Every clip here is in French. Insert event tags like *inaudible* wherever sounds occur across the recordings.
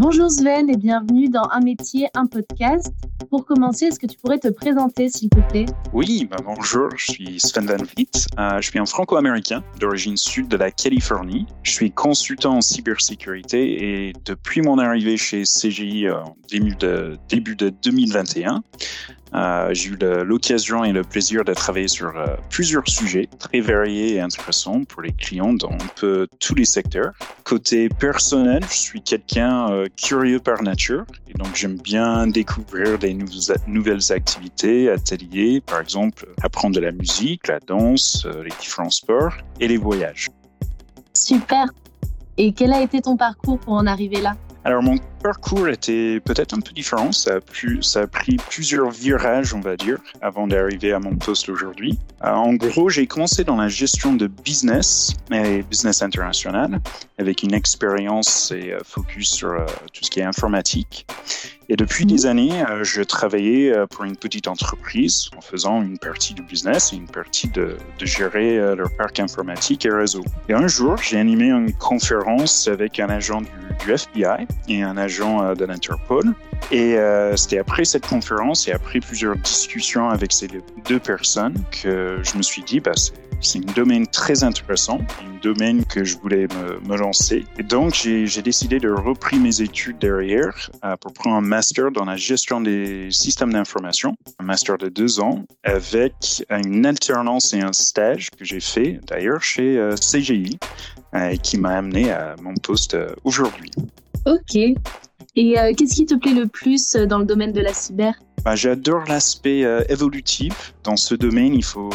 Bonjour Sven et bienvenue dans Un métier, un podcast. Pour commencer, est-ce que tu pourrais te présenter s'il te plaît? Oui, bah bonjour, je suis Sven Van Vliet. Euh, je suis un franco-américain d'origine sud de la Californie. Je suis consultant en cybersécurité et depuis mon arrivée chez CGI en euh, de, début de 2021, euh, j'ai eu l'occasion et le plaisir de travailler sur euh, plusieurs sujets très variés et intéressants pour les clients dans un peu tous les secteurs. Côté personnel, je suis quelqu'un euh, curieux par nature et donc j'aime bien découvrir des nouvelles activités, ateliers, par exemple apprendre de la musique, la danse, les différents sports et les voyages. Super. Et quel a été ton parcours pour en arriver là? Alors, mon parcours était peut-être un peu différent. Ça a, ça a pris plusieurs virages, on va dire, avant d'arriver à mon poste aujourd'hui. Euh, en gros, j'ai commencé dans la gestion de business et business international avec une expérience et euh, focus sur euh, tout ce qui est informatique. Et depuis des années, euh, je travaillais pour une petite entreprise en faisant une partie du business et une partie de, de gérer leur parc informatique et réseau. Et un jour, j'ai animé une conférence avec un agent du, du FBI et un agent de l'Interpol. Et euh, c'était après cette conférence et après plusieurs discussions avec ces deux personnes que je me suis dit, bah, c'est un domaine très intéressant, un domaine que je voulais me, lancer. Et donc, j'ai décidé de reprendre mes études derrière euh, pour prendre un master dans la gestion des systèmes d'information, un master de deux ans, avec une alternance et un stage que j'ai fait d'ailleurs chez euh, CGI, euh, qui m'a amené à mon poste euh, aujourd'hui. Ok. Et euh, qu'est-ce qui te plaît le plus dans le domaine de la cyber? Bah, J'adore l'aspect euh, évolutif. Dans ce domaine, il faut,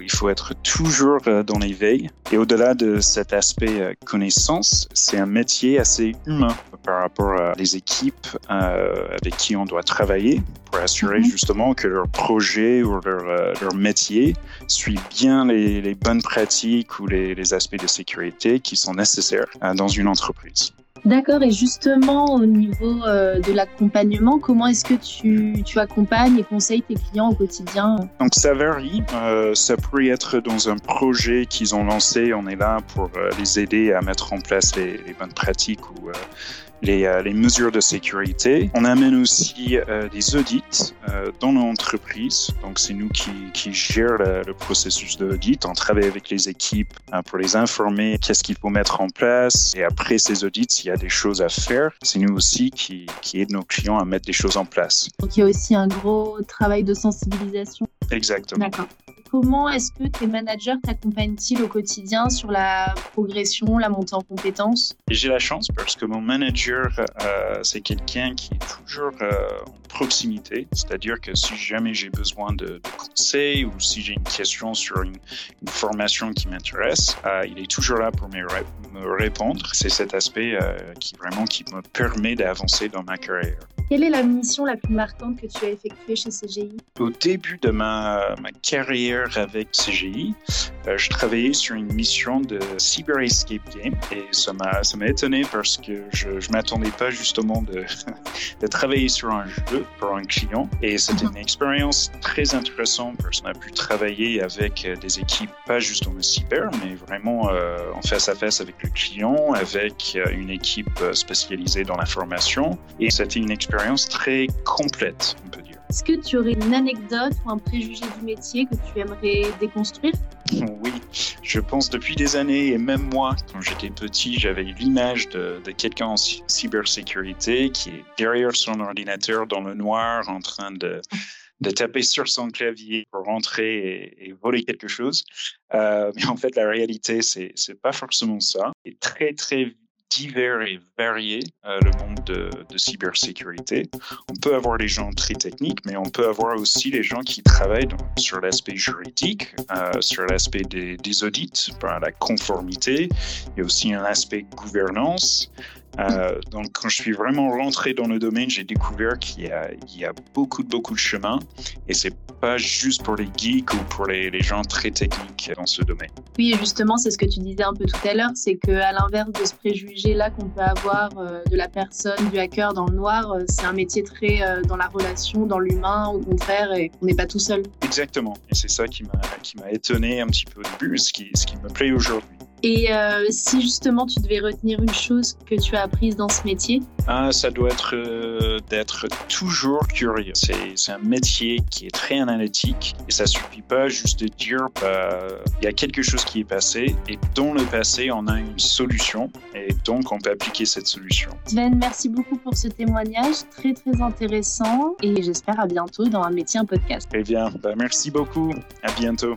il faut être toujours euh, dans l'éveil. Et au-delà de cet aspect euh, connaissance, c'est un métier assez humain par rapport à les équipes euh, avec qui on doit travailler pour assurer Mhm. justement que leur projet ou leur, euh, leur métier suit bien les, les bonnes pratiques ou les, les aspects de sécurité qui sont nécessaires euh, dans une entreprise. D'accord, et justement au niveau euh, de l'accompagnement, comment est-ce que tu, tu accompagnes et conseilles tes clients au quotidien? Donc ça varie. Euh, ça pourrait être dans un projet qu'ils ont lancé. On est là pour euh, les aider à mettre en place les, les bonnes pratiques ou les, euh, les mesures de sécurité. On amène aussi euh, des audits euh, dans l'entreprise. Donc c'est nous qui, qui gèrent le, le processus d'audit. On travaille avec les équipes euh, pour les informer qu'est-ce qu'il faut mettre en place. Et après ces audits, s'il y a des choses à faire, c'est nous aussi qui, qui aident nos clients à mettre des choses en place. Donc il y a aussi un gros travail de sensibilisation. Exactement. D'accord. Comment est-ce que tes managers t'accompagnent-ils au quotidien sur la progression, la montée en compétences? J'ai la chance parce que mon manager, euh, c'est quelqu'un qui est toujours euh, en proximité. C'est-à-dire que si jamais j'ai besoin de, conseils ou si j'ai une question sur une, formation qui m'intéresse, euh, il est toujours là pour me, ré- me répondre. C'est cet aspect qui vraiment qui me permet d'avancer dans ma carrière. Quelle est la mission la plus marquante que tu as effectuée chez CGI Au début de ma, carrière avec CGI, euh, je travaillais sur une mission de Cyber Escape Game et ça m'a ça étonné parce que je je m'attendais pas justement de *laughs* de travailler sur un jeu pour un client et c'était une expérience très intéressante parce qu'on a pu travailler avec euh, des équipes pas juste le cyber mais vraiment euh, en face à face avec le client avec une équipe spécialisée dans la formation et c'était une très complète on peut dire. Est-ce que tu aurais une anecdote ou un préjugé du métier que tu aimerais déconstruire? *laughs* Oui, je pense depuis des années, et même moi, quand j'étais petit, j'avais l'image de, de quelqu'un en cy- cybersécurité qui est derrière son ordinateur dans le noir en train de, de taper sur son clavier pour rentrer et, et voler quelque chose. Euh, mais en fait, la réalité, c'est c'est pas forcément ça. C'est très, très divers et varié euh, le monde de, de cybersécurité. On peut avoir des gens très techniques, mais on peut avoir aussi les gens qui travaillent sur l'aspect juridique, euh, sur l'aspect des, audits, par la conformité. Il y a aussi un aspect gouvernance. Euh, donc, quand je suis vraiment rentré dans le domaine, j'ai découvert qu'il y a, il y a beaucoup, beaucoup de chemin et c'est pas juste pour les geeks ou pour les, les gens très techniques dans ce domaine. Oui, justement, c'est ce que tu disais un peu tout à l'heure, c'est que à l'inverse de ce préjugé-là qu'on peut avoir euh, de la personne, du hacker dans le noir, euh, c'est un métier très dans la relation, dans l'humain, au contraire, et on n'est pas tout seul. Exactement. Et c'est ça qui m'a qui m'a étonné un petit peu au début, ce qui, ce qui me plaît aujourd'hui. Et euh, si justement tu devais retenir une chose que tu as apprise dans ce métier? Ah, Ça doit être euh, d'être toujours curieux. C'est un métier qui est très analytique et ça suffit pas juste de dire bah, il y a quelque chose qui est passé et dans le passé on a une solution et donc on peut appliquer cette solution. Sven, merci beaucoup pour ce témoignage très très intéressant et j'espère à bientôt dans un métier un podcast. Eh bien, bah, merci beaucoup. À bientôt.